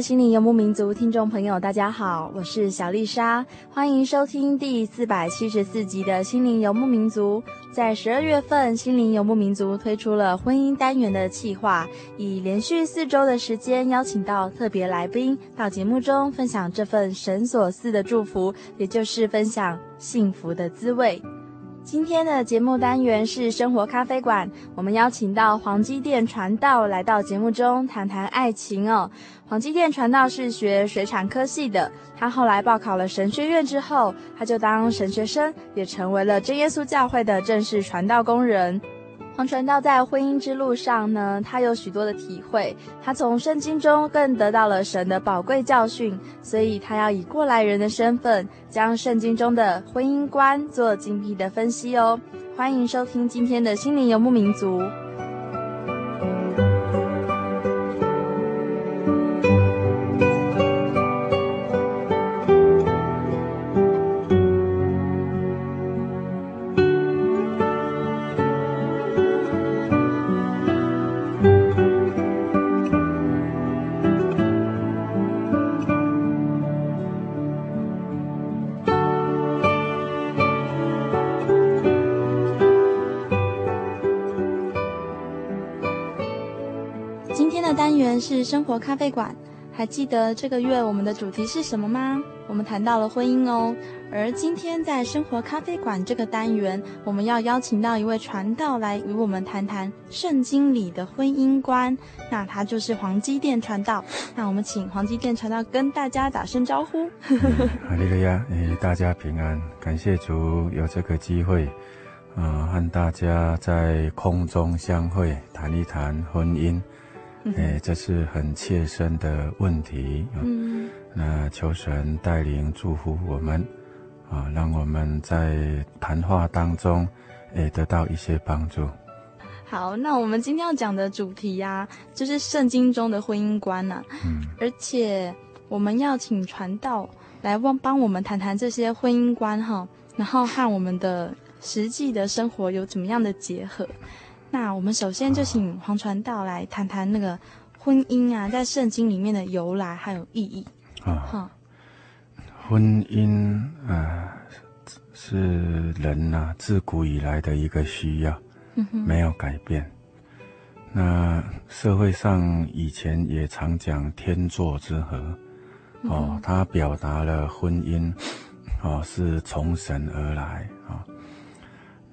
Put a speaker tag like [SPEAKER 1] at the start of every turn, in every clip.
[SPEAKER 1] 心灵游牧民族听众朋友，大家好，我是小丽莎，欢迎收听第四百七十四集的心灵游牧民族。在十二月份，心灵游牧民族推出了婚姻单元的企划，以连续四周的时间，邀请到特别来宾到节目中分享这份神所赐的祝福，也就是分享幸福的滋味。今天的节目单元是生活咖啡馆，我们邀请到黄基店传道来到节目中谈谈爱情哦。黄基店传道是学水产科系的，他后来报考了神学院之后，他就当神学生，也成为了真耶稣教会的正式传道工人。黄传道在婚姻之路上呢，他有许多的体会，他从圣经中更得到了神的宝贵教训，所以他要以过来人的身份，将圣经中的婚姻观做精辟的分析哦。欢迎收听今天的心灵游牧民族。生活咖啡馆，还记得这个月我们的主题是什么吗？我们谈到了婚姻哦。而今天在生活咖啡馆这个单元，我们要邀请到一位传道来与我们谈谈圣经里的婚姻观。那他就是黄基甸传道。那我们请黄基甸传道跟大家打声招呼。
[SPEAKER 2] 哈利路亚，大家平安，感谢主有这个机会，啊、呃，和大家在空中相会，谈一谈婚姻。哎，这是很切身的问题。嗯，那求神带领祝福我们，啊，让我们在谈话当中，哎，得到一些帮助。
[SPEAKER 1] 好，那我们今天要讲的主题呀、啊，就是圣经中的婚姻观呐、啊。嗯，而且我们要请传道来帮帮我们谈谈这些婚姻观哈，然后和我们的实际的生活有怎么样的结合。那我们首先就请黄传道来谈谈那个婚姻啊，在圣经里面的由来还有意义。啊，
[SPEAKER 2] 哦、婚姻啊、呃，是人呐、啊、自古以来的一个需要，嗯、没有改变。那社会上以前也常讲天作之合，哦，嗯、哼。它表达了婚姻，哦，是从神而来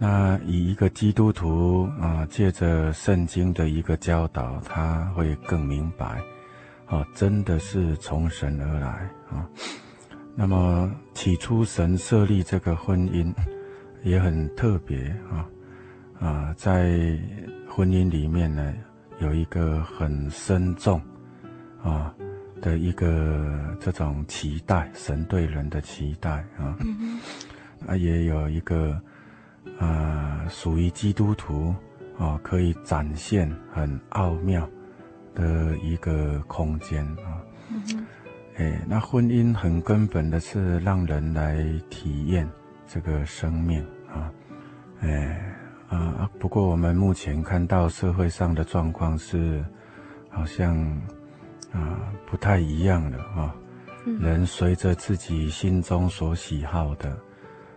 [SPEAKER 2] 那以一个基督徒啊，借着圣经的一个教导，他会更明白，啊，真的是从神而来啊。那么起初神设立这个婚姻，也很特别啊啊，在婚姻里面呢，有一个很深重啊的一个这种期待，神对人的期待啊，啊，也有一个。呃，属于基督徒啊，可以展现很奥妙的一个空间啊。哎，那婚姻很根本的是让人来体验这个生命啊，哎啊，不过我们目前看到社会上的状况是，好像啊不太一样的啊，人随着自己心中所喜好的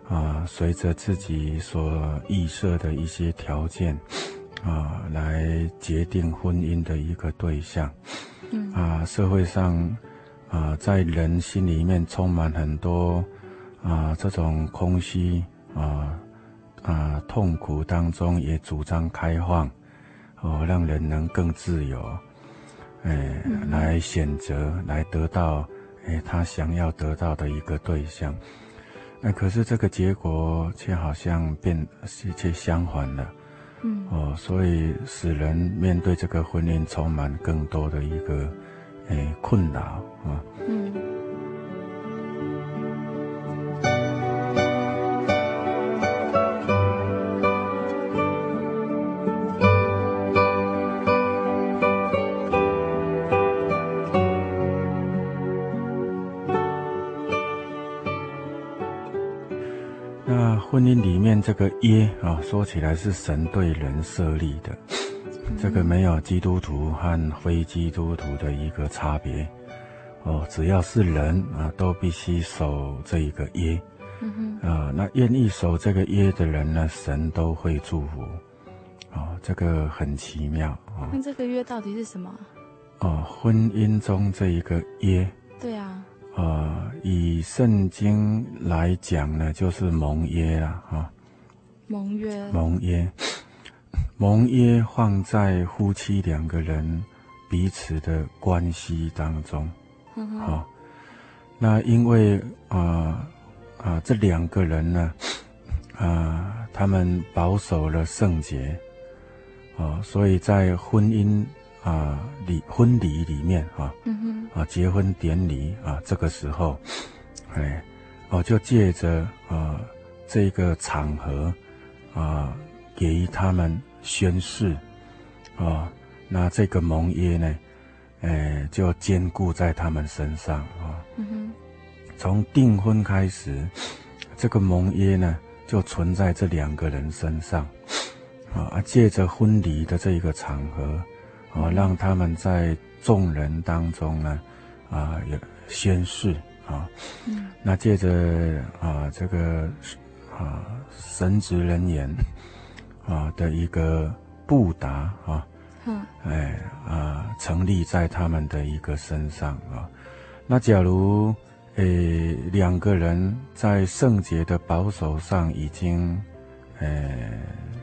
[SPEAKER 2] 啊，随着自己所预设的一些条件啊，来决定婚姻的一个对象，啊，社会上。啊，在人心里面充满很多啊这种空虚啊啊痛苦当中，也主张开放，哦，让人能更自由，哎，来选择，来得到哎他想要得到的一个对象，哎，可是这个结果却好像变，却相反了，嗯，哦，所以使人面对这个婚姻充满更多的一个。哎，困扰啊！嗯。个约啊，说起来是神对人设立的。这个没有基督徒和非基督徒的一个差别，哦，只要是人啊，都必须守这一个约，嗯哼，啊，那愿意守这个耶的人呢，神都会祝福，哦，这个很奇妙啊。
[SPEAKER 1] 那这个约到底是什么？
[SPEAKER 2] 哦，婚姻中这一个约，
[SPEAKER 1] 对啊，
[SPEAKER 2] 啊，以圣经来讲呢，就是盟约了啊，
[SPEAKER 1] 盟约，
[SPEAKER 2] 盟约。盟约放在夫妻两个人彼此的关系当中，好、嗯哦，那因为啊啊、呃呃、这两个人呢，啊、呃、他们保守了圣洁，啊、哦，所以在婚姻啊礼、呃、婚礼里面啊，啊、嗯、结婚典礼啊这个时候，哎，我就借着啊这个场合啊给予他们。宣誓，啊、那这个盟约呢，哎，就坚固在他们身上啊。从订婚开始，这个盟约呢，就存在这两个人身上，啊、借着婚礼的这一个场合，啊、让他们在众人当中呢，啊，宣誓啊。那借着啊，这个啊，神职人员。啊的一个布达啊，嗯，哎啊，成立在他们的一个身上啊。那假如诶两个人在圣洁的保守上已经诶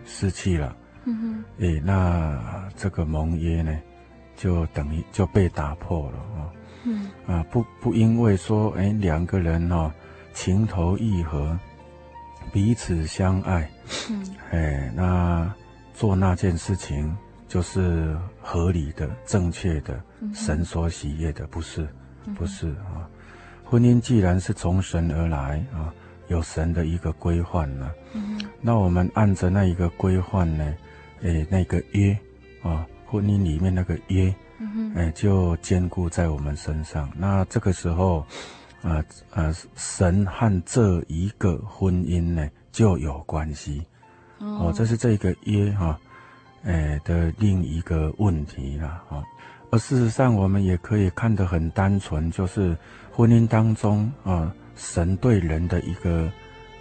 [SPEAKER 2] 失去了，嗯哼，诶那这个盟约呢，就等于就被打破了啊。嗯啊，不不因为说诶两个人哦情投意合。彼此相爱，嗯，哎，那做那件事情就是合理的、正确的，神所喜悦的，不是，不是、啊。婚姻既然是从神而来啊，有神的一个规范呢，嗯、那我们按着那一个规范呢，哎，那个约啊，婚姻里面那个约，嗯、哎，就坚固在我们身上。那这个时候。啊啊！神和这一个婚姻呢就有关系哦，这是这个约哈，哎的另一个问题了哈。而事实上，我们也可以看得很单纯，就是婚姻当中啊，神对人的一个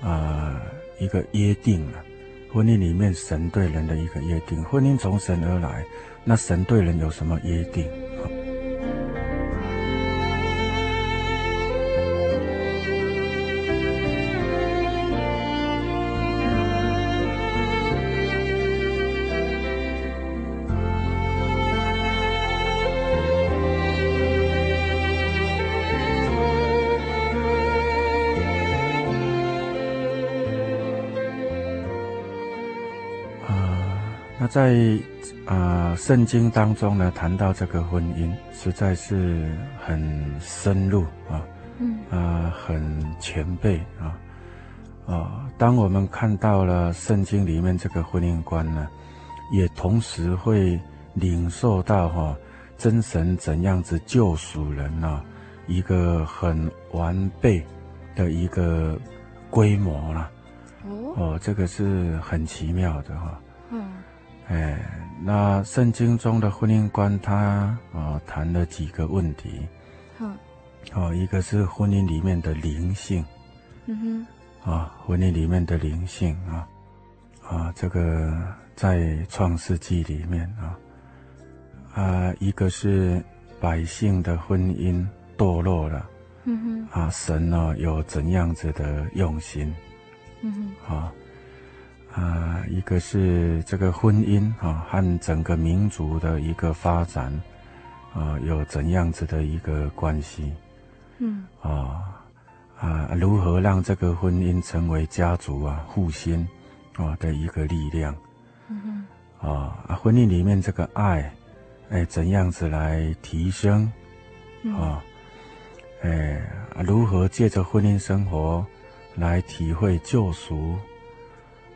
[SPEAKER 2] 啊一个约定啊，婚姻里面神对人的一个约定，婚姻从神而来，那神对人有什么约定？在啊，呃，圣经当中呢，谈到这个婚姻，实在是很深入啊，嗯啊，很前辈啊，啊，当我们看到了圣经里面这个婚姻观呢，也同时会领受到哈，真神怎样子救赎人呢，一个很完备的一个规模了。哦，哦，这个是很奇妙的哈。嗯，哎，那圣经中的婚姻观，他啊、哦、谈了几个问题。嗯，哦，一个是婚姻里面的灵性。嗯哼。啊、哦，婚姻里面的灵性啊，啊，这个在创世纪里面啊，啊，一个是百姓的婚姻堕落了。嗯哼。啊，神呢有怎样子的用心？嗯哼，啊，啊，一个是这个婚姻啊，和整个民族的一个发展，啊，有怎样子的一个关系？嗯，啊，啊，如何让这个婚姻成为家族啊复兴啊的一个力量？嗯哼，啊，婚姻里面这个爱，哎，怎样子来提升？啊，哎，如何借着婚姻生活？来体会救赎，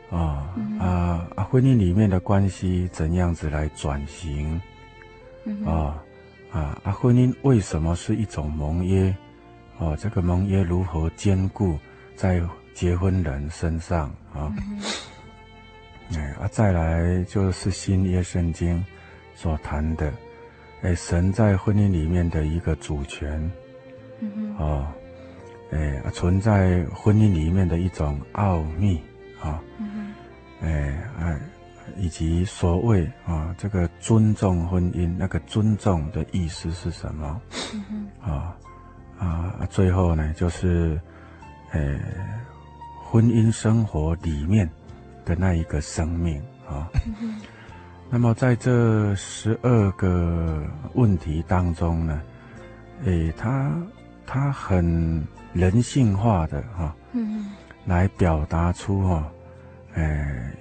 [SPEAKER 2] 啊、嗯、啊啊！婚姻里面的关系怎样子来转型？嗯、啊啊啊！婚姻为什么是一种盟约？哦、啊，这个盟约如何兼顾在结婚人身上？啊，哎、嗯、啊！再来就是新约圣经所谈的，哎，神在婚姻里面的一个主权，嗯啊。哎，存在婚姻里面的一种奥秘啊，嗯、哎哎，以及所谓啊，这个尊重婚姻，那个尊重的意思是什么？嗯、啊啊，最后呢，就是，哎，婚姻生活里面的那一个生命啊。嗯、那么在这十二个问题当中呢，哎，他他很。人性化的哈，嗯，来表达出哈，哎，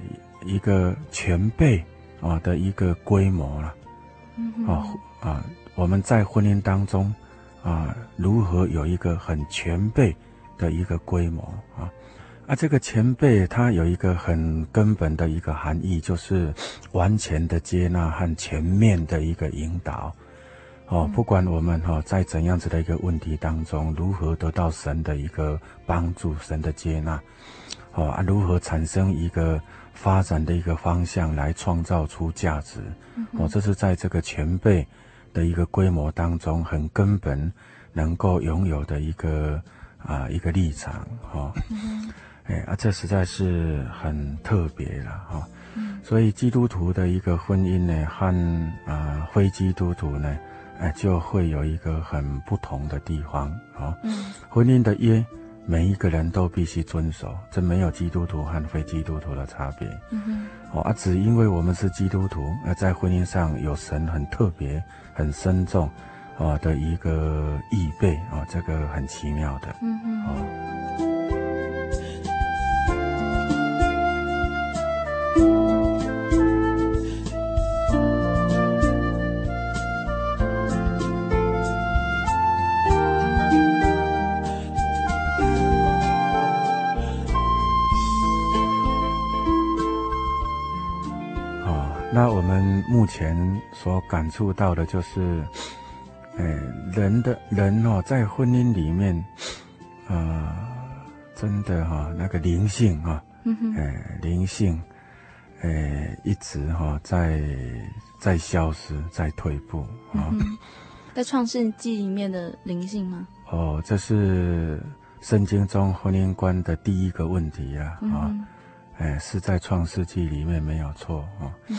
[SPEAKER 2] 一个前辈啊的一个规模了，嗯啊啊，我们在婚姻当中啊，如何有一个很前辈的一个规模啊？啊，这个前辈他有一个很根本的一个含义，就是完全的接纳和全面的一个引导。哦，不管我们哈、哦、在怎样子的一个问题当中，如何得到神的一个帮助、神的接纳，哦啊，如何产生一个发展的一个方向来创造出价值，哦，这是在这个前辈的一个规模当中很根本能够拥有的一个啊一个立场，哈、哦，哎啊，这实在是很特别了，哈、哦，所以基督徒的一个婚姻呢，和啊非基督徒呢。哎，就会有一个很不同的地方啊。嗯，婚姻的约，每一个人都必须遵守，这没有基督徒和非基督徒的差别。嗯哼，哦啊，只因为我们是基督徒，而在婚姻上有神很特别、很深重啊的一个预备啊，这个很奇妙的。嗯哼，哦。前所感触到的就是，哎，人的人哦，在婚姻里面，啊、呃，真的哈、哦，那个灵性啊，哎，灵性，哎，一直哈、哦，在在消失，在退步啊。哦、
[SPEAKER 1] 在创世纪里面的灵性吗？
[SPEAKER 2] 哦，这是圣经中婚姻观的第一个问题呀，啊。哦哎，是在创世纪里面没有错啊。嗯、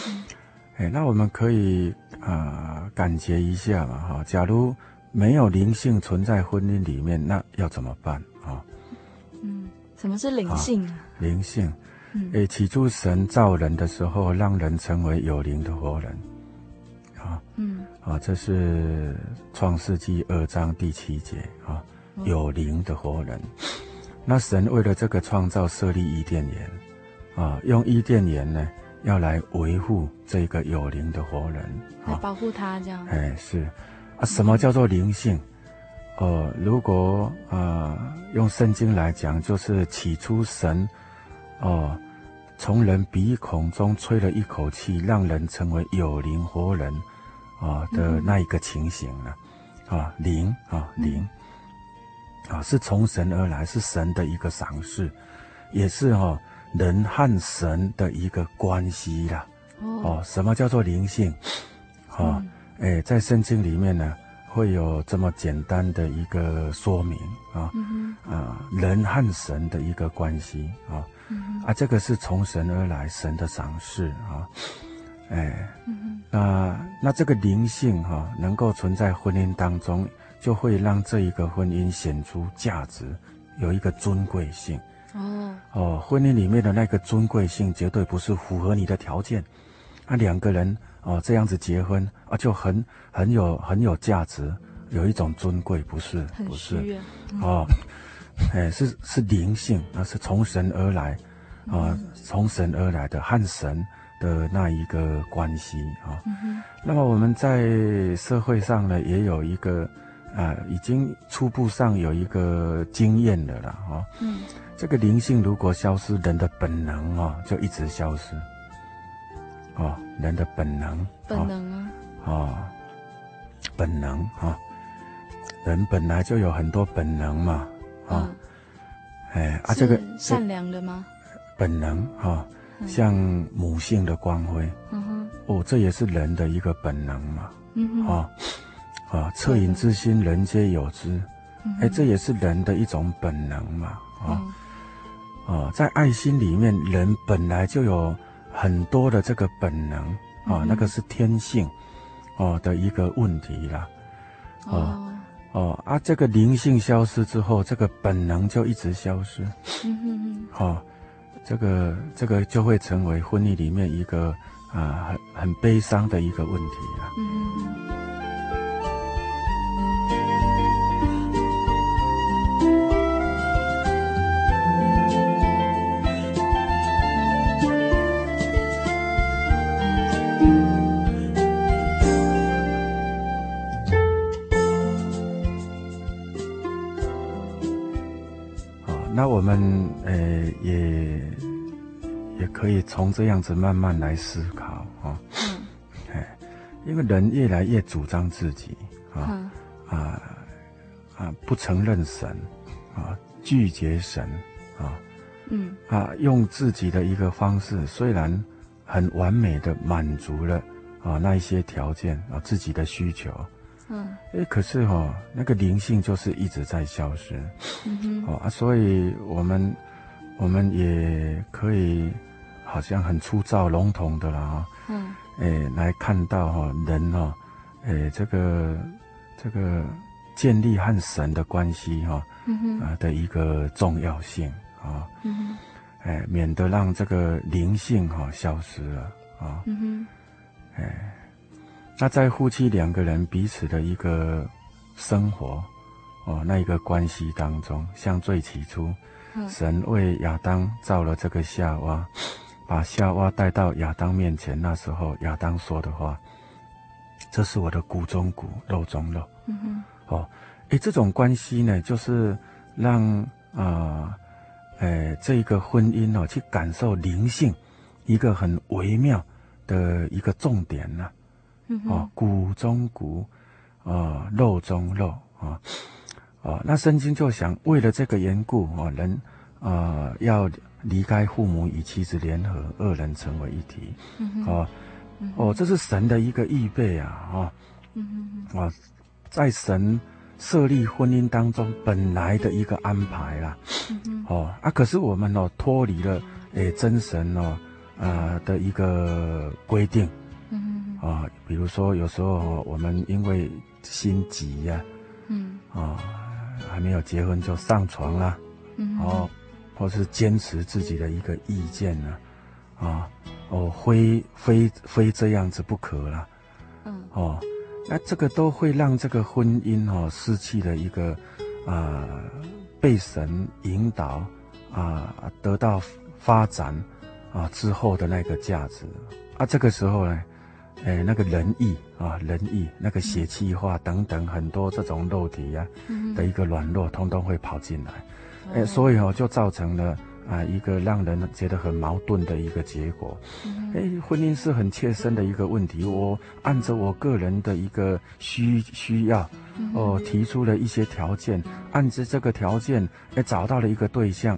[SPEAKER 2] 哎，那我们可以啊、呃、感觉一下嘛哈。假如没有灵性存在婚姻里面，那要怎么办啊？
[SPEAKER 1] 嗯，什么是灵性啊？
[SPEAKER 2] 灵性，哎，起初神造人的时候，让人成为有灵的活人。啊，嗯，啊，这是创世纪二章第七节啊，有灵的活人。嗯、那神为了这个创造，设立伊甸园。啊，用伊甸园呢，要来维护这个有灵的活人，
[SPEAKER 1] 来保护他这样。
[SPEAKER 2] 哎，是啊，什么叫做灵性？哦、呃，如果啊、呃，用圣经来讲，就是起初神哦，从、呃、人鼻孔中吹了一口气，让人成为有灵活人啊、呃、的那一个情形了。啊，灵啊灵啊，是从神而来，是神的一个赏赐，也是哈、哦、人和神的一个关系啦。哦，哦，什么叫做灵性？哦，哎、嗯，在圣经里面呢，会有这么简单的一个说明啊，嗯、啊，人和神的一个关系啊，嗯、啊，这个是从神而来，神的赏赐啊，哎，嗯、那那这个灵性哈、啊，能够存在婚姻当中。就会让这一个婚姻显出价值，有一个尊贵性。哦哦，婚姻里面的那个尊贵性绝对不是符合你的条件，啊，两个人哦这样子结婚啊就很很有很有价值，有一种尊贵，不是不是，哦，哎是是灵性，那是从神而来，啊，从神而来的和神的那一个关系啊。嗯、那么我们在社会上呢，也有一个。啊，已经初步上有一个经验的了哈。嗯，这个灵性如果消失，人的本能啊、哦，就一直消失。哦，人的本能。
[SPEAKER 1] 本能啊。
[SPEAKER 2] 哦，本能啊、哦，人本来就有很多本能嘛。啊、哦。嗯、哎啊，这个
[SPEAKER 1] 善良的吗？
[SPEAKER 2] 本能哈、哦，像母性的光辉。嗯。哦，这也是人的一个本能嘛。嗯哼。哦啊，恻隐之心，人皆有之。哎、这也是人的一种本能嘛。啊、嗯，啊，在爱心里面，人本来就有很多的这个本能。啊，嗯、那个是天性，哦的一个问题啦。哦哦啊，这个灵性消失之后，这个本能就一直消失。嗯哼哼。好，这个这个就会成为婚姻里面一个啊很很悲伤的一个问题了。嗯哼。那我们呃也也可以从这样子慢慢来思考啊，嗯，哎，因为人越来越主张自己啊、嗯、啊啊不承认神啊拒绝神啊嗯啊用自己的一个方式，虽然很完美的满足了啊那一些条件啊自己的需求。嗯，哎，可是哈、哦，那个灵性就是一直在消失，哦啊，所以我们我们也可以好像很粗糙笼统的啦哈，嗯，哎，来看到哈人哈，哎，这个这个建立和神的关系哈，啊的一个重要性啊，嗯哼，哎，免得让这个灵性哈消失了啊，嗯哼，哎。那在夫妻两个人彼此的一个生活，哦，那一个关系当中，像最起初，嗯、神为亚当造了这个夏娃，把夏娃带到亚当面前，那时候亚当说的话：“这是我的骨中骨，肉中肉。嗯哼”哦，诶，这种关系呢，就是让啊，诶、呃，这一个婚姻哦，去感受灵性一个很微妙的一个重点呢、啊。哦，骨中骨，啊，肉中肉，啊，哦，那圣经就想，为了这个缘故，哦，人，啊，要离开父母与妻子联合，二人成为一体，哦，哦，这是神的一个预备啊，啊，啊，在神设立婚姻当中本来的一个安排啦，哦，啊，可是我们哦脱离了，诶，真神哦，啊的一个规定。啊，比如说有时候我们因为心急呀、啊，嗯，啊，还没有结婚就上床了，嗯，哦，或是坚持自己的一个意见呢，啊，哦，非非非这样子不可了，嗯，哦，那这个都会让这个婚姻哦失去了一个啊被神引导啊得到发展啊之后的那个价值。啊，这个时候呢。哎，那个仁义啊，仁义，那个血气化等等很多这种肉体呀、啊、的一个软弱，通通会跑进来，哎，所以哦，就造成了啊，一个让人觉得很矛盾的一个结果。哎、嗯，婚姻是很切身的一个问题，我按照我个人的一个需需要，哦，提出了一些条件，按照这个条件，哎，找到了一个对象，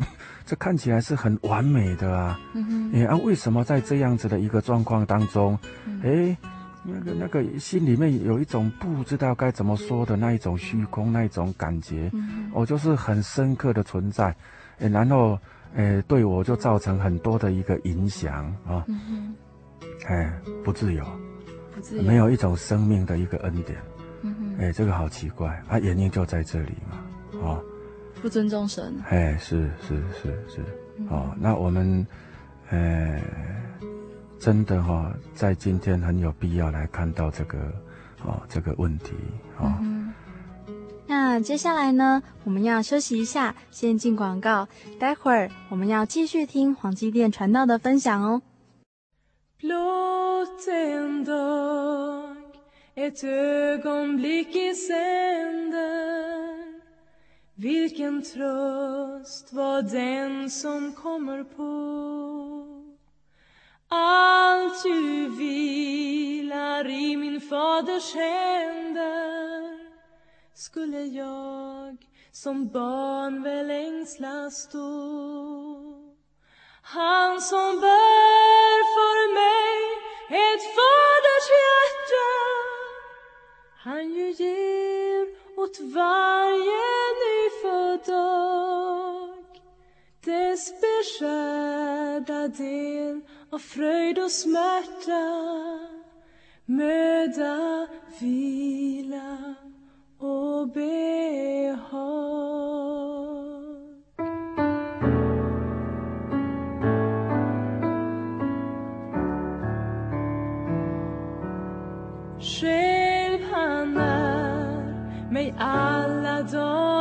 [SPEAKER 2] 这看起来是很完美的啊。嗯哼，哎，啊，为什么在这样子的一个状况当中，哎？那个那个心里面有一种不知道该怎么说的那一种虚空，那一种感觉，嗯、我就是很深刻的存在，哎然后诶对我就造成很多的一个影响啊，嗯、哎不自由，不自由，没有一种生命的一个恩典，嗯哼，哎这个好奇怪啊，原因就在这里嘛，啊，
[SPEAKER 3] 不尊重神，
[SPEAKER 2] 哎是是是是，哦、嗯，那我们，哎。真的哈、哦，在今天很有必要来看到这个，哦，这个问题啊、哦嗯。
[SPEAKER 3] 那接下来呢，我们要休息一下，先进广告。待会儿我们要继续听黄基甸传道的分享哦。Vilken tröst vad än som kommer på. Allt ju vilar i min faders händer skulle jag som barn väl ängslas då Han som bär för mig ett faders hjärta han ju ger åt varje dag. Dess beskärda del av fröjd och smärta, möda, vila och behag. Själv han är mig alla dagar.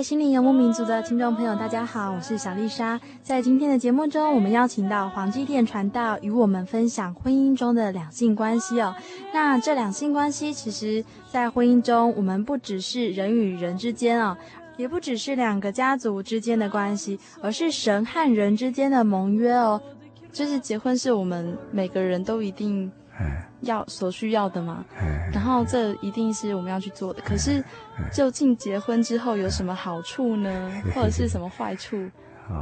[SPEAKER 1] 位心灵游牧民族的听众朋友，大家好，我是小丽莎。在今天的节目中，我们邀请到黄基甸传道与我们分享婚姻中的两性关系哦。那这两性关系，其实，在婚姻中，我们不只是人与人之间哦，也不只是两个家族之间的关系，而是神和人之间的盟约哦。就是结婚是我们每个人都一定。要所需要的嘛？然后这一定是我们要去做的。可是，究竟结婚之后有什么好处呢？或者是什么坏处？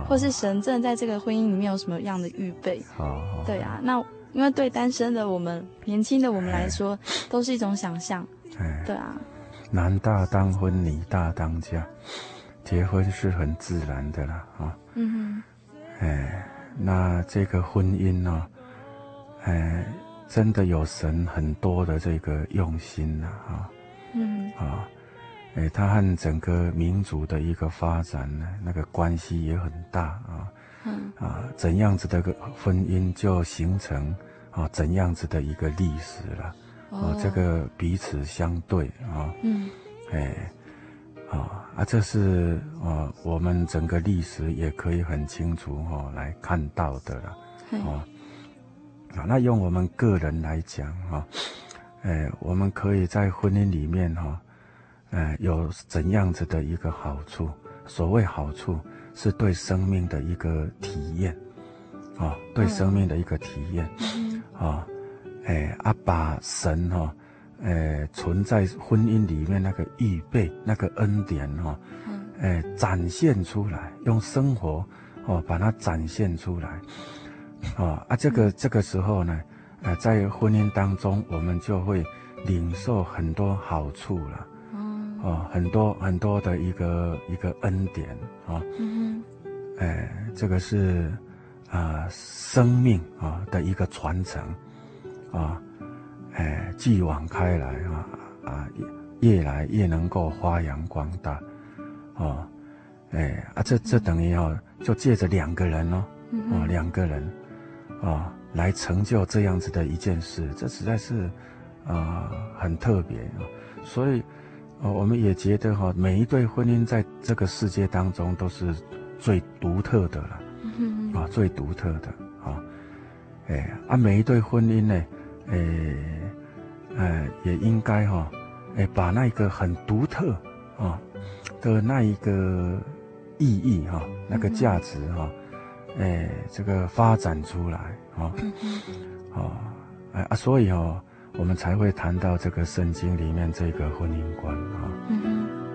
[SPEAKER 1] 或是神正在这个婚姻里面有什么样的预备？对啊，那因为对单身的我们、年轻的我们来说，都是一种想象。对啊，
[SPEAKER 2] 男大当婚，女大当嫁，结婚是很自然的啦。啊，嗯哼，哎，那这个婚姻呢？哎。真的有神很多的这个用心呐，啊，嗯，啊，哎，他和整个民族的一个发展呢，那个关系也很大啊，嗯，啊，怎样子的个婚姻就形成啊，怎样子的一个历史了，啊，这个彼此相对啊，嗯，哎，啊啊，这是啊，我们整个历史也可以很清楚哈来看到的了，啊。啊，那用我们个人来讲哈，哎，我们可以在婚姻里面哈，哎，有怎样子的一个好处？所谓好处，是对生命的一个体验，啊，对生命的一个体验，啊，哎，啊，把神哈，哎，存在婚姻里面那个预备、那个恩典哈，哎，展现出来，用生活哦，把它展现出来。啊啊，这个这个时候呢，呃，在婚姻当中，我们就会领受很多好处了。嗯。哦，很多很多的一个一个恩典啊。嗯哼。哎，这个是啊，生命啊的一个传承啊，哎，继往开来啊啊，越来越能够发扬光大，哦，哎啊，这这等于哦，就借着两个人哦，哦，两个人，哦，来成就这样子的一件事，这实在是啊、呃、很特别啊，所以，啊，我们也觉得哈，每一对婚姻在这个世界当中都是最独特的了，啊，最独特的啊，哎啊，每一对婚姻呢，哎，哎，也应该哈。哎，把那个很独特啊的那一个意义哈，那个价值哈，哎，这个发展出来啊，啊，哎啊，所以哦，我们才会谈到这个圣经里面这个婚姻观啊。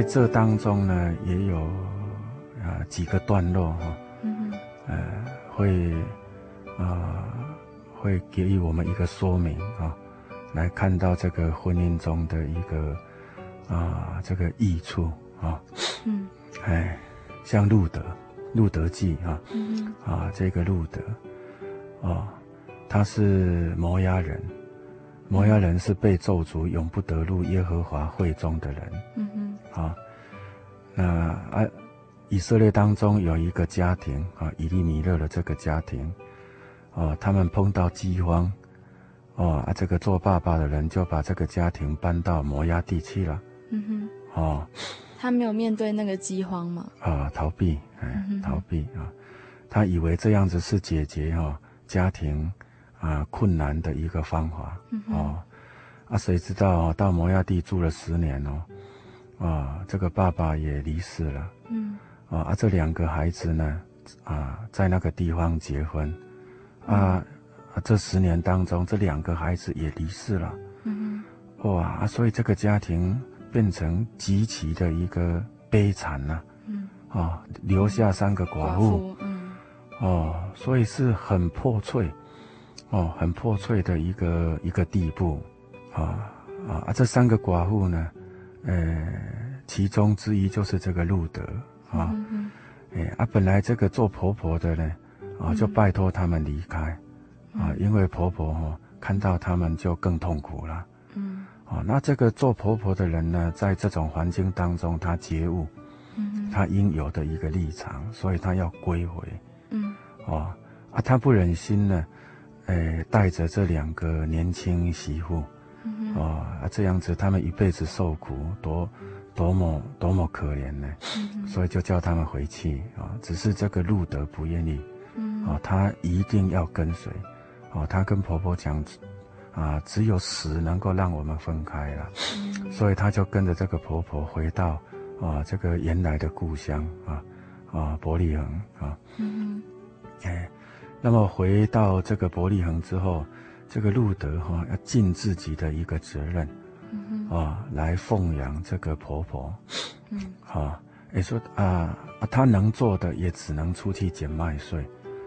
[SPEAKER 2] 在这当中呢，也有啊、呃、几个段落哈，嗯呃，会啊、呃、会给予我们一个说明啊，来看到这个婚姻中的一个啊、呃、这个益处啊，嗯，哎，像路德，路德记啊，嗯啊这个路德，啊，他是摩押人，摩押人是被咒诅，永不得入耶和华会中的人，嗯哼。啊，那啊，以色列当中有一个家庭啊，以利米勒的这个家庭，哦，他们碰到饥荒，哦啊，这个做爸爸的人就把这个家庭搬到摩押地去了。嗯哼，哦，
[SPEAKER 1] 他没有面对那个饥荒吗？
[SPEAKER 2] 啊，逃避，哎，逃避啊，他以为这样子是解决哈家庭啊困难的一个方法。嗯，哦，啊，谁知道到摩亚地住了十年哦。啊，这个爸爸也离世了。嗯。啊，啊，这两个孩子呢，啊，在那个地方结婚，啊，啊，这十年当中，这两个孩子也离世了。嗯。哇，啊，所以这个家庭变成极其的一个悲惨呐。嗯。啊，留下三个寡妇。嗯。哦，所以是很破碎，哦，很破碎的一个一个地步。啊啊，这三个寡妇呢？呃，其中之一就是这个路德啊，嗯嗯哎啊，本来这个做婆婆的呢，啊，就拜托他们离开，嗯、啊，因为婆婆哈、哦、看到他们就更痛苦了，嗯，啊，那这个做婆婆的人呢，在这种环境当中，他觉悟，嗯，他应有的一个立场，所以他要归回，嗯，啊，啊，他不忍心呢，呃，带着这两个年轻媳妇。哦啊，这样子他们一辈子受苦，多多么多么可怜呢？嗯、所以就叫他们回去啊。只是这个路德不愿意，嗯、啊，他一定要跟随。哦、啊，他跟婆婆讲，啊，只有死能够让我们分开了。嗯、所以他就跟着这个婆婆回到啊这个原来的故乡啊啊伯利恒啊。嗯。哎，那么回到这个伯利恒之后。这个路德哈要尽自己的一个责任，啊，来奉养这个婆婆，嗯，啊，也说啊啊，他能做的也只能出去捡麦穗，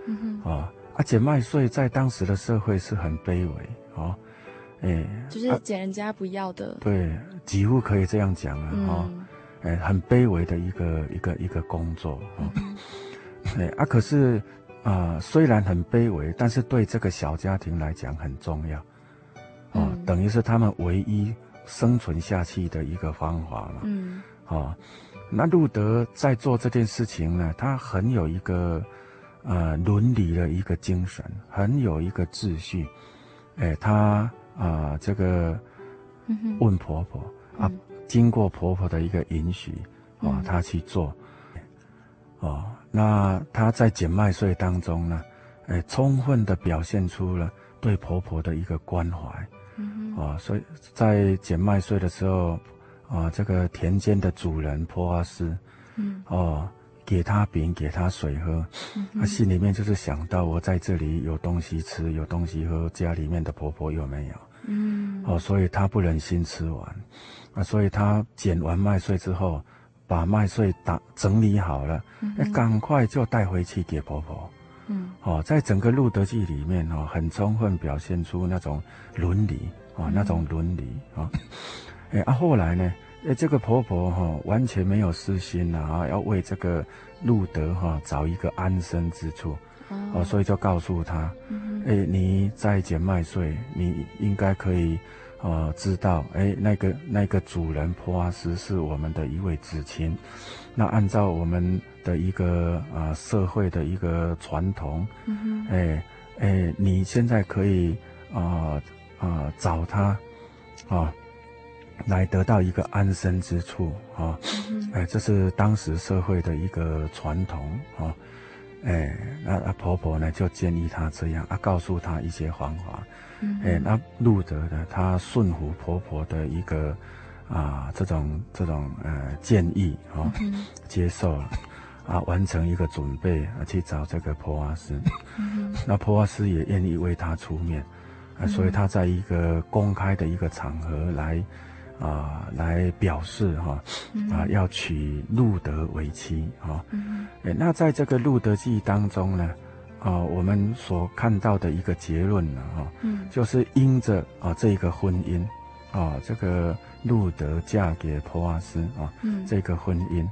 [SPEAKER 2] 嗯哼。啊啊，捡麦穗在当时的社会是很卑微，哦，哎，
[SPEAKER 1] 就是捡人家不要的，
[SPEAKER 2] 啊、对，几乎可以这样讲了，哈、嗯，哎，很卑微的一个一个一个工作，啊，嗯、哎啊，可是。啊、呃，虽然很卑微，但是对这个小家庭来讲很重要，哦、等于是他们唯一生存下去的一个方法嘛。嗯。哦，那路德在做这件事情呢，他很有一个呃伦理的一个精神，很有一个秩序。哎，他啊、呃，这个问婆婆、嗯、啊，经过婆婆的一个允许，啊、呃，他去做。哦、呃。那她在捡麦穗当中呢，哎，充分的表现出了对婆婆的一个关怀，嗯，啊，所以在捡麦穗的时候，啊，这个田间的主人波阿斯，嗯，哦，给她饼，给她水喝，他心里面就是想到我在这里有东西吃，有东西喝，家里面的婆婆有没有？嗯，哦，所以他不忍心吃完，啊，所以他捡完麦穗之后。把麦穗打整理好了，哎、嗯，赶快就带回去给婆婆。
[SPEAKER 1] 嗯，
[SPEAKER 2] 哦，在整个《路德记》里面哦，很充分表现出那种伦理啊、哦，那种伦理啊。哎、哦，啊，后来呢，哎，这个婆婆哈、哦、完全没有私心呐啊，要为这个路德哈、哦、找一个安身之处。哦，哦，所以就告诉他，嗯，哎，你在捡麦穗，你应该可以。呃，知道，哎，那个那个主人普阿斯是我们的一位至亲，那按照我们的一个啊、呃、社会的一个传统，嗯哎哎，你现在可以啊啊、呃呃、找他，啊、呃，来得到一个安身之处啊，哎、呃，这是当时社会的一个传统啊，哎，那那婆婆呢就建议她这样啊，告诉她一些方法。哎、欸，那路德呢？他顺服婆婆的一个啊，这种这种呃建议啊、哦嗯，接受了啊，完成一个准备啊，去找这个婆阿斯。嗯、那婆阿斯也愿意为他出面啊，所以他在一个公开的一个场合来啊，来表示哈啊，啊，要娶路德为妻啊。哎、那在这个路德记当中呢？啊、呃，我们所看到的一个结论呢，哈、嗯，就是因着啊、呃、这一个婚姻，啊、呃、这个路德嫁给波阿斯啊、这个婚姻，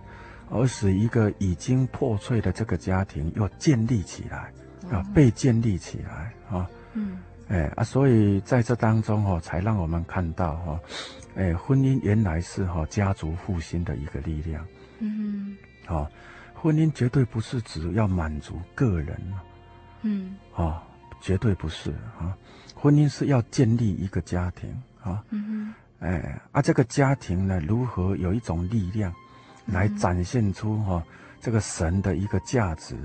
[SPEAKER 2] 而使一个已经破碎的这个家庭又建立起来，啊、被建立起来啊，嗯，哎啊，所以在这当中哈、哦，才让我们看到哈，哎，婚姻原来是哈家族复兴的一个力量，嗯，好、哦，婚姻绝对不是只要满足个人。
[SPEAKER 1] 嗯，
[SPEAKER 2] 哦，绝对不是啊！婚姻是要建立一个家庭啊，嗯哼，哎，啊，这个家庭呢，如何有一种力量，来展现出哈、这个神的一个价值，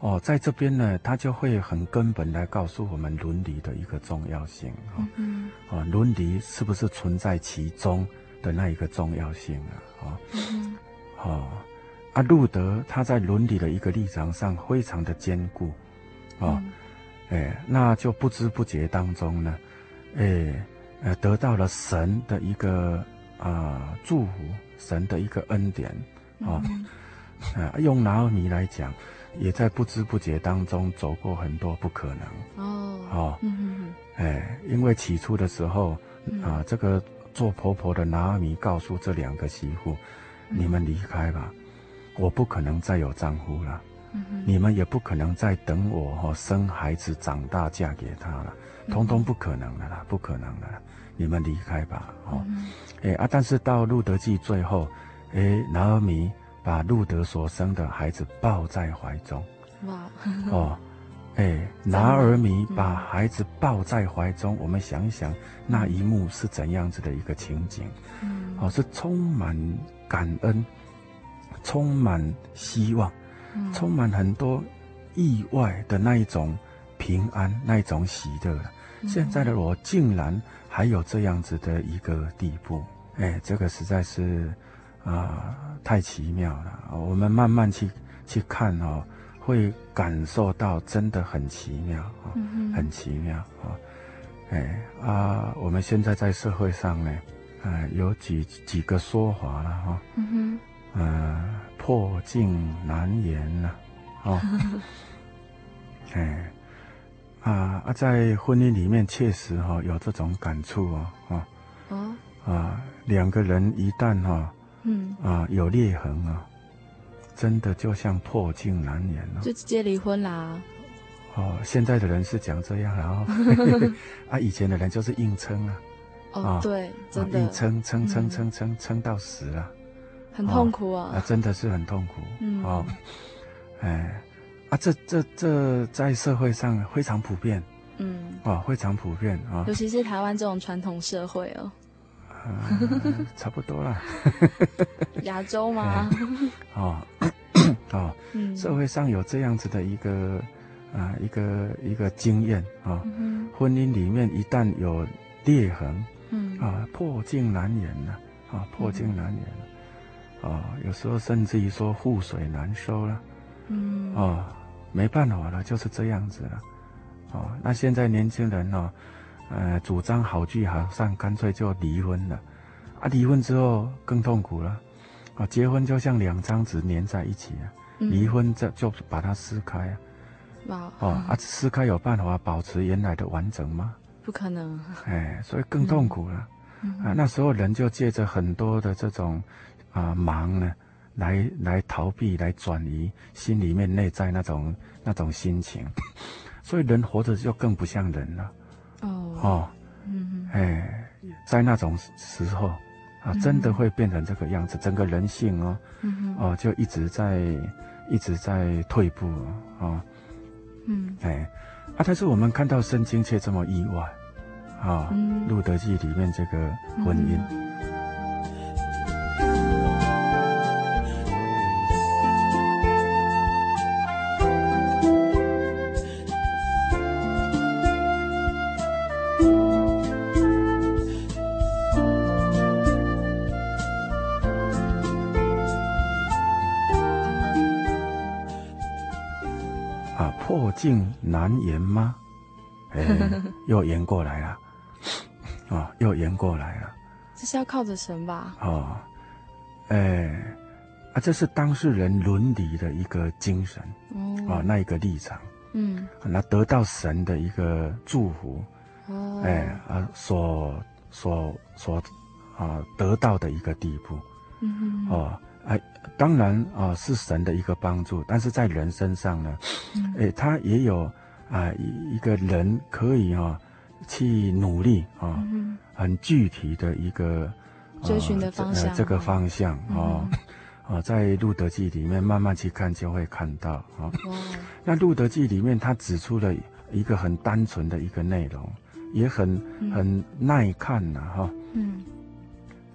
[SPEAKER 2] 哦，在这边呢，他就会很根本来告诉我们伦理的一个重要性啊，嗯，啊，伦理是不是存在其中的那一个重要性啊？啊，嗯，哦，啊，路德他在伦理的一个立场上非常的坚固。啊、哦，哎，那就不知不觉当中呢，哎，呃，得到了神的一个啊、呃、祝福，神的一个恩典，啊、哦，啊、用拿尔米来讲，也在不知不觉当中走过很多不可能。哦，哦，嗯哎，因为起初的时候，啊、这个做婆婆的拿俄米告诉这两个媳妇、嗯，你们离开吧，我不可能再有丈夫了。嗯、你们也不可能再等我哈、哦、生孩子长大嫁给他了，通通不可能的啦，不可能的啦，你们离开吧，哦，哎、嗯、啊，但是到路德记最后，哎，拿俄米把路德所生的孩子抱在怀中，哇，哦，哎，拿尔米把孩子抱在怀中、嗯，我们想一想那一幕是怎样子的一个情景，嗯，哦，是充满感恩，充满希望。充满很多意外的那一种平安，那一种喜乐。现在的我竟然还有这样子的一个地步，哎，这个实在是啊、呃、太奇妙了。我们慢慢去去看哦，会感受到真的很奇妙啊、哦，很奇妙啊、哦。哎啊，我们现在在社会上呢，呃，有几几个说法了哈。嗯哼。呃。破镜难言呐、啊，哦，哎，啊啊，在婚姻里面确实哈、哦、有这种感触啊，啊，哦，啊，两个人一旦哈、哦，嗯，啊有裂痕啊，真的就像破镜难圆了、啊，
[SPEAKER 1] 就直接离婚啦。
[SPEAKER 2] 哦，现在的人是讲这样，然后啊，以前的人就是硬撑啊，
[SPEAKER 1] 哦，哦对，真的，
[SPEAKER 2] 硬撑撑撑撑撑撑到死了。
[SPEAKER 1] 很痛苦啊！
[SPEAKER 2] 哦、啊，真的是很痛苦。嗯，哦，哎，啊，这这这在社会上非常普遍。嗯，啊，非常普遍啊，
[SPEAKER 1] 尤其是台湾这种传统社会哦。
[SPEAKER 2] 呃、差不多啦。
[SPEAKER 1] 亚洲吗？
[SPEAKER 2] 哦，哦，嗯，社会上有这样子的一个啊，一个一个经验啊、嗯，婚姻里面一旦有裂痕，嗯，啊，破镜难圆呐，啊，破镜难言。嗯哦，有时候甚至于说覆水难收了，嗯，哦，没办法了，就是这样子了，哦，那现在年轻人哦，呃，主张好聚好散，干脆就离婚了，啊，离婚之后更痛苦了，啊，结婚就像两张纸粘在一起啊，离婚这就把它撕开啊。
[SPEAKER 1] 哇
[SPEAKER 2] 哦啊，撕开有办法保持原来的完整吗？
[SPEAKER 1] 不可能。
[SPEAKER 2] 哎，所以更痛苦了。啊，那时候人就借着很多的这种啊忙呢，来来逃避，来转移心里面内在那种那种心情，所以人活着就更不像人了。哦嗯，嗯哎，在那种时候啊，真的会变成这个样子，整个人性哦，哦就一直在一直在退步啊，嗯。哎，啊，但是我们看到圣经却这么意外。啊，《路德记》里面这个婚姻，镜难圆吗？哎，又圆过来了。哦，又圆过来了，
[SPEAKER 1] 这是要靠着神吧？哦，
[SPEAKER 2] 哎，啊，这是当事人伦理的一个精神，哦，哦，那一个立场，嗯，那得到神的一个祝福，哦，哎，啊，所所所啊得到的一个地步，哦，哎，当然啊是神的一个帮助，但是在人身上呢，嗯、哎，他也有啊一一个人可以啊。去努力啊，嗯、很具体的一个
[SPEAKER 1] 追寻的方向，
[SPEAKER 2] 呃、这个方向啊，啊、在《路德记》里面慢慢去看，就会看到啊。哦、那《路德记》里面，他指出了一个很单纯的一个内容，也很、嗯、很耐看呐，哈、哦。嗯。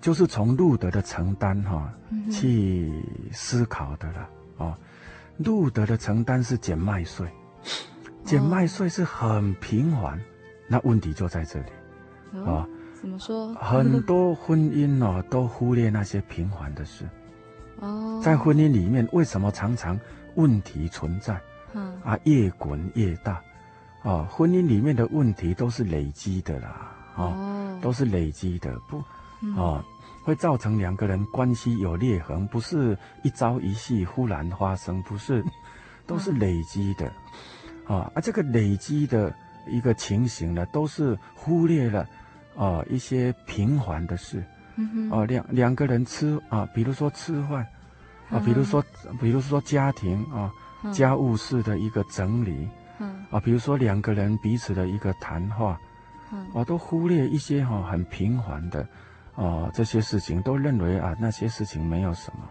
[SPEAKER 2] 就是从路德的承担哈，去思考的了啊、哦。路德的承担是减麦穗，减麦穗是很平凡。那问题就在这里，啊、哦，
[SPEAKER 1] 怎么说？
[SPEAKER 2] 很多婚姻哦，都忽略那些平凡的事。哦，在婚姻里面，为什么常常问题存在？嗯，啊，越滚越大。哦，婚姻里面的问题都是累积的啦，哦，哦都是累积的，不，哦，会造成两个人关系有裂痕，不是一朝一夕忽然发生，不是，都是累积的。啊、哦，啊，这个累积的。一个情形呢，都是忽略了，啊、呃，一些平凡的事，嗯哼，哦、呃，两两个人吃啊、呃，比如说吃饭，啊、呃，比如说，比如说家庭啊，呃、家务事的一个整理，嗯，啊、呃，比如说两个人彼此的一个谈话，嗯，啊、呃，都忽略一些哈、呃、很平凡的，哦、呃，这些事情都认为啊那些事情没有什么，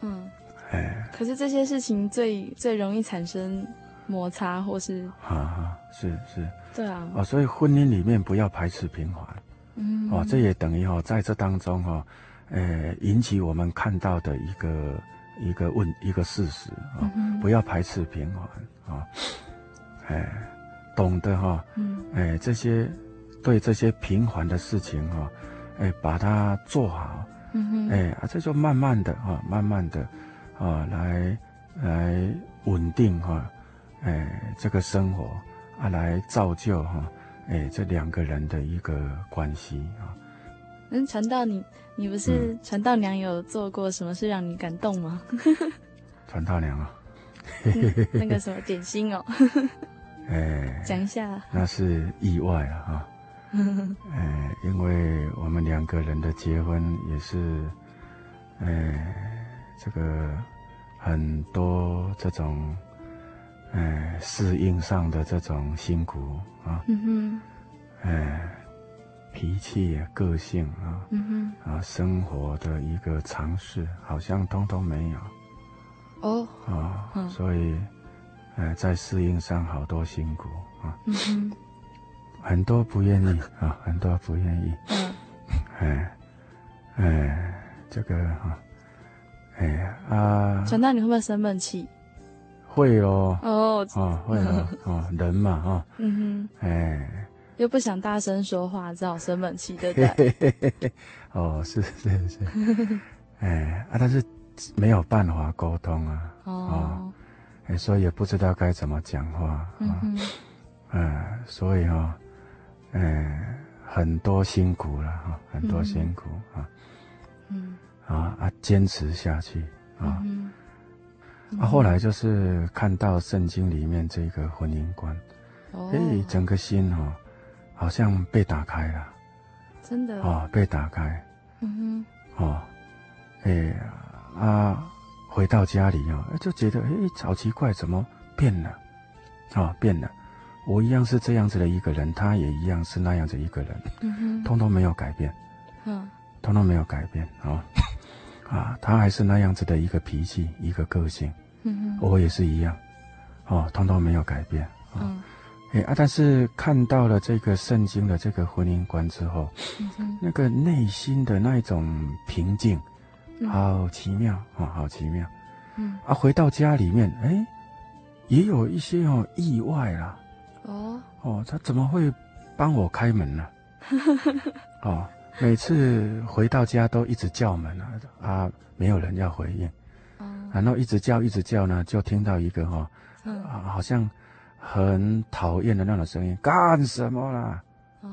[SPEAKER 2] 嗯，
[SPEAKER 1] 哎，可是这些事情最最容易产生。摩擦或是
[SPEAKER 2] 啊，是是，
[SPEAKER 1] 对啊，
[SPEAKER 2] 哦，所以婚姻里面不要排斥平凡，嗯，哦，这也等于哦，在这当中哈，呃，引起我们看到的一个一个问一个事实啊，不要排斥平凡啊，哎，懂得哈，嗯，哎，这些对这些平凡的事情哈，哎，把它做好，嗯哼，哎啊，这就慢慢的哈，慢慢的啊，来来稳定哈。哎，这个生活啊，来造就哈，哎，这两个人的一个关系啊。
[SPEAKER 1] 嗯，传道你，你不是传道娘有做过什么事让你感动吗？
[SPEAKER 2] 传道娘啊，
[SPEAKER 1] 那个什么点心哦。哎，讲一下。
[SPEAKER 2] 那是意外啊哈。哎，因为我们两个人的结婚也是，哎，这个很多这种。哎，适应上的这种辛苦啊，嗯哼，哎，脾气、个性啊，嗯哼，啊，生活的一个尝试，好像通通没有，哦，啊，嗯、所以，哎，在适应上好多辛苦啊，嗯哼，很多不愿意啊，很多不愿意，嗯，哎，哎，这个啊，哎啊，
[SPEAKER 1] 传道你会不会生闷气？
[SPEAKER 2] 会哦，哦，哦，会哦，哦，人嘛，哈，嗯哼，
[SPEAKER 1] 哎，又不想大声说话，只好生闷气，对不对？
[SPEAKER 2] 哦，是是是，哎啊，但是没有办法沟通啊，哦，哎，所以也不知道该怎么讲话啊，哎，所以哈，哎，很多辛苦了哈，很多辛苦啊，嗯，啊啊，坚持下去啊。嗯。啊，后来就是看到圣经里面这个婚姻观，哎、哦，整个心哦，好像被打开了，
[SPEAKER 1] 真的？
[SPEAKER 2] 哦，被打开，
[SPEAKER 1] 嗯
[SPEAKER 2] 哼，哦，哎啊，回到家里哦，就觉得哎，好奇怪，怎么变了？啊、哦，变了，我一样是这样子的一个人，他也一样是那样子一个人，嗯哼，通通没有改变，嗯，通通没有改变，哦。啊，他还是那样子的一个脾气，一个个性，嗯哼，我也是一样，哦，通通没有改变，哦、嗯，哎啊，但是看到了这个圣经的这个婚姻观之后，嗯，那个内心的那一种平静，好奇妙啊、好奇妙，嗯，啊，回到家里面，哎，也有一些哦意外啦，哦，哦，他怎么会帮我开门呢？哦。每次回到家都一直叫门啊，啊，没有人要回应，然后一直叫一直叫呢，就听到一个哈、哦，啊，好像很讨厌的那种声音，干什么啦？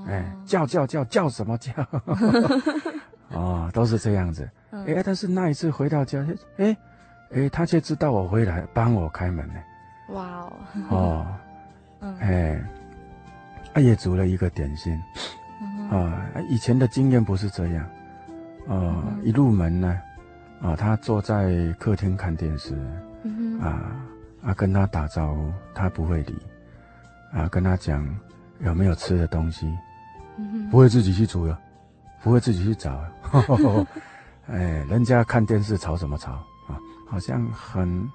[SPEAKER 2] 哎，叫叫叫叫什么叫？哦，都是这样子。哎，但是那一次回到家，哎，哎，他却知道我回来，帮我开门呢。哇哦。哦。哎，他也煮了一个点心。啊，以前的经验不是这样，啊、呃，一入门呢，啊，他坐在客厅看电视，嗯、啊，啊，跟他打招呼，他不会理，啊，跟他讲有没有吃的东西，嗯、不会自己去煮了，不会自己去找，呵 呵哎，人家看电视吵什么吵啊？好像很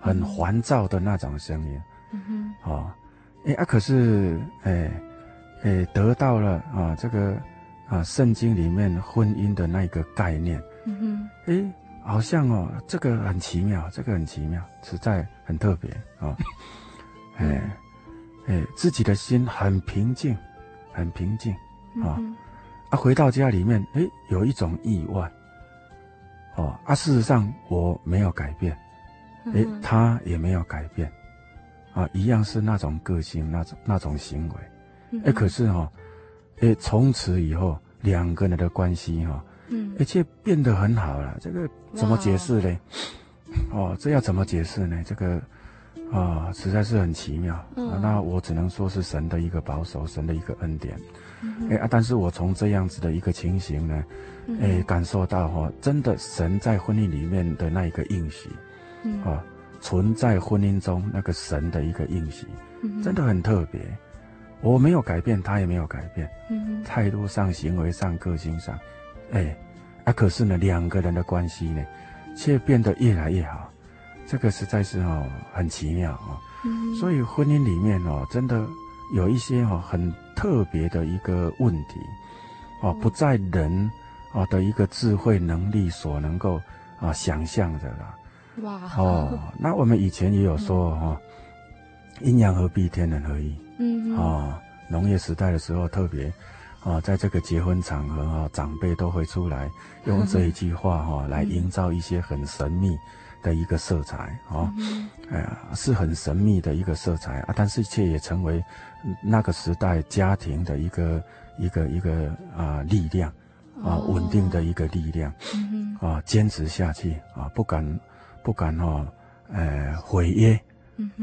[SPEAKER 2] 很烦躁的那种声音，嗯哼，哦，哎啊，可是哎。诶，得到了啊，这个啊，圣经里面婚姻的那个概念，嗯哼，诶，好像哦，这个很奇妙，这个很奇妙，实在很特别啊，诶，诶，自己的心很平静，很平静啊，啊，回到家里面，诶，有一种意外，哦，啊，事实上我没有改变，诶，他也没有改变，啊，一样是那种个性，那种那种行为。哎，可是哈、哦，哎，从此以后两个人的关系哈、哦，嗯，而且变得很好了。这个怎么解释呢？哦，这要怎么解释呢？这个啊、哦，实在是很奇妙。嗯、啊，那我只能说是神的一个保守，神的一个恩典。哎、嗯、啊，但是我从这样子的一个情形呢，哎，感受到哈、哦，真的神在婚姻里面的那一个应许，嗯，啊、哦，存在婚姻中那个神的一个应许，嗯，真的很特别。我没有改变，他也没有改变，嗯，态度上、行为上、个性上，哎，啊，可是呢，两个人的关系呢，却变得越来越好，这个实在是哦，很奇妙哦。嗯，所以婚姻里面哦，真的有一些哦很特别的一个问题，哦，不在人哦的一个智慧能力所能够啊想象的啦。哇，哦，那我们以前也有说哈，阴阳合璧，天人合一。嗯，哦，农业时代的时候特别，哦，在这个结婚场合啊、哦，长辈都会出来用这一句话哈、哦、来营造一些很神秘的一个色彩，哦，哎呀，是很神秘的一个色彩啊，但是却也成为那个时代家庭的一个一个一个啊、呃、力量啊，稳定的一个力量，啊，坚持下去啊，不敢不敢哈，呃，毁约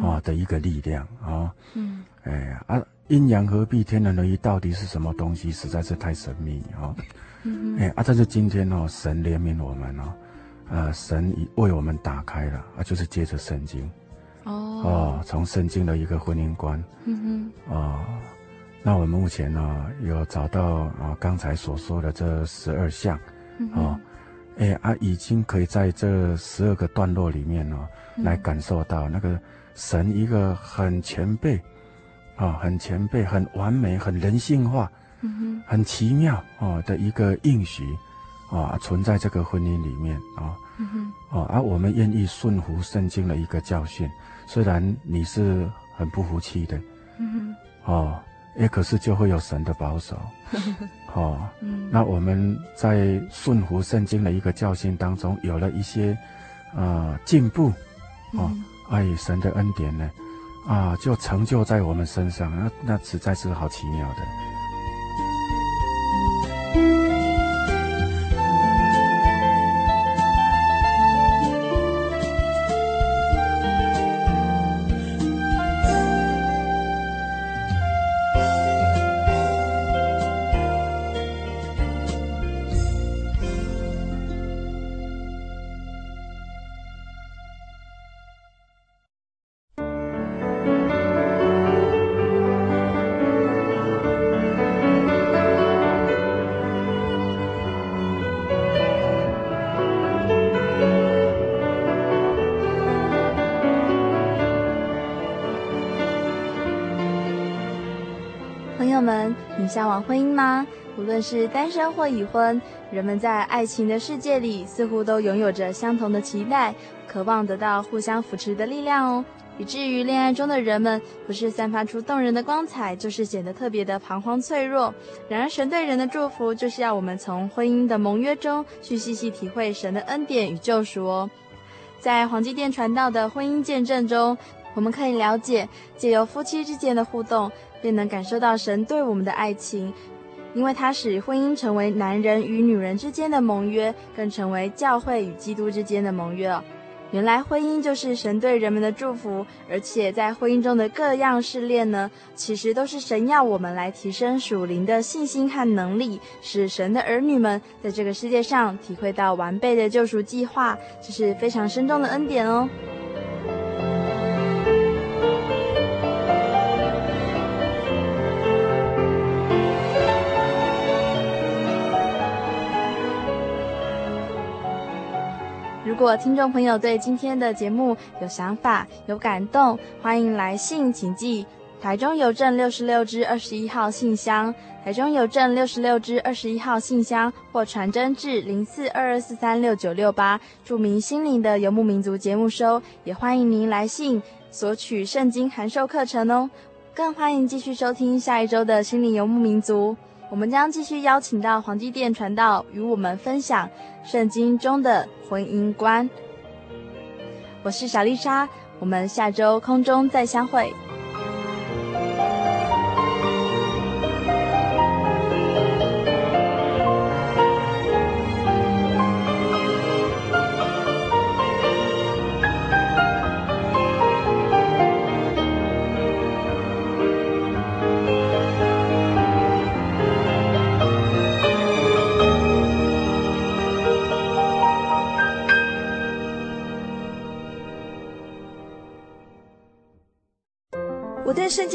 [SPEAKER 2] 啊的一个力量啊，嗯。哎呀啊，阴阳合璧，天人合一，到底是什么东西？实在是太神秘哦。嗯、哎啊，但是今天哦，神怜悯我们哦，呃，神已为我们打开了啊，就是借着圣经。哦。哦，从圣经的一个婚姻观，嗯哼，哦，那我们目前呢、哦、有找到啊，刚才所说的这十二项，哦，哎啊，已经可以在这十二个段落里面哦，来感受到那个神一个很前辈。啊、哦，很前辈，很完美，很人性化，很奇妙哦的一个应许，啊、哦，存在这个婚姻里面啊，哦，嗯哼，哦，而、啊、我们愿意顺服圣经的一个教训，虽然你是很不服气的，嗯哼，哦，也可是就会有神的保守，哦，嗯，那我们在顺服圣经的一个教训当中，有了一些啊进步，哦，爱、嗯哎、神的恩典呢。啊，就成就在我们身上，那那实在是好奇妙的。
[SPEAKER 1] 是单身或已婚，人们在爱情的世界里似乎都拥有着相同的期待，渴望得到互相扶持的力量哦。以至于恋爱中的人们，不是散发出动人的光彩，就是显得特别的彷徨脆弱。然而，神对人的祝福，就是要我们从婚姻的盟约中去细细体会神的恩典与救赎哦。在黄基甸传道的婚姻见证中，我们可以了解，借由夫妻之间的互动，便能感受到神对我们的爱情。因为它使婚姻成为男人与女人之间的盟约，更成为教会与基督之间的盟约哦。原来婚姻就是神对人们的祝福，而且在婚姻中的各样试炼呢，其实都是神要我们来提升属灵的信心和能力，使神的儿女们在这个世界上体会到完备的救赎计划，这是非常深重的恩典哦。如果听众朋友对今天的节目有想法、有感动，欢迎来信，请寄台中邮政六十六支二十一号信箱，台中邮政六十六支二十一号信箱，或传真至零四二二四三六九六八，注明心灵的游牧民族节目收。也欢迎您来信索取圣经函授课程哦。更欢迎继续收听下一周的心灵游牧民族。我们将继续邀请到黄基殿传道与我们分享圣经中的婚姻观。我是小丽莎，我们下周空中再相
[SPEAKER 4] 会。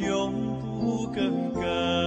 [SPEAKER 3] 永不更改。